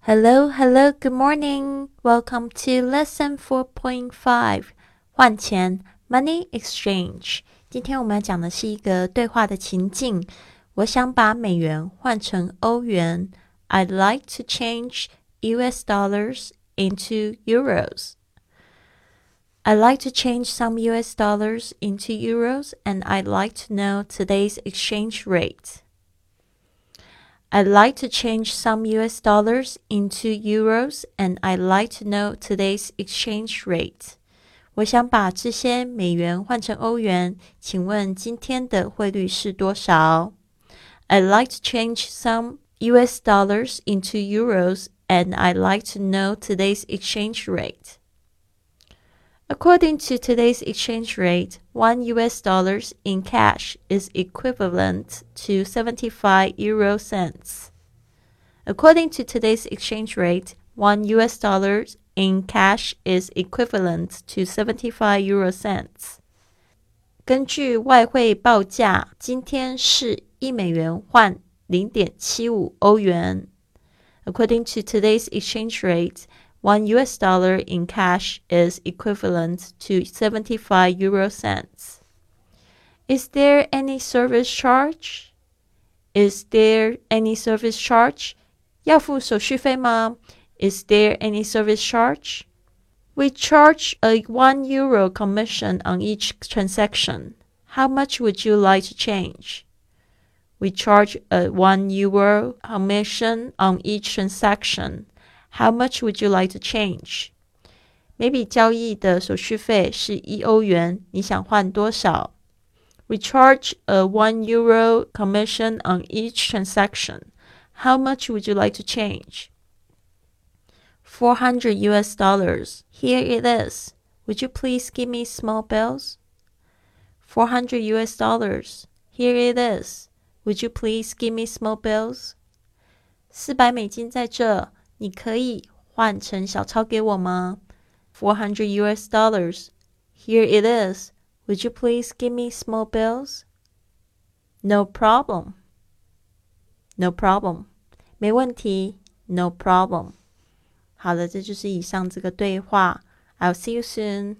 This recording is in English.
Hello, hello, good morning. Welcome to lesson 4.5换钱 money exchange. 今天我们要讲的是一个对话的情境。我想把美元换成欧元。I'd like to change US dollars into euros. I'd like to change some US dollars into euros and I'd like to know today's exchange rate. I'd like to change some US dollars into euros and I'd like to know today's exchange rate. 我想把这些美元换成欧元，请问今天的汇率是多少？I'd like to change some US dollars into euros and I'd like to know today's exchange rate. According to today's exchange rate, one US dollars in cash is equivalent to 75 euro cents. According to today's exchange rate, one US dollar in cash is equivalent to 75 euro cents. 根据外汇报价，今天是一美元换零点七五欧元。According to today's exchange rate, one US dollar in cash is equivalent to 75 euro cents. Is there any service charge? Is there any service charge? 要付手续费吗? Is there any service charge? We charge a 1 euro commission on each transaction. How much would you like to change? We charge a 1 euro commission on each transaction. How much would you like to change? 每笔交易的手续费是一欧元，你想换多少？We charge a one euro commission on each transaction. How much would you like to change? 400 US dollars. Here it is. Would you please give me small bills? 400 US dollars. Here it is. Would you please give me small bills? 四百美金在这。 你可以换成小钞给我吗？Four hundred US dollars. Here it is. Would you please give me small bills? No problem. No problem. 没问题。No problem. 好了，这就是以上这个对话。I'll see you soon.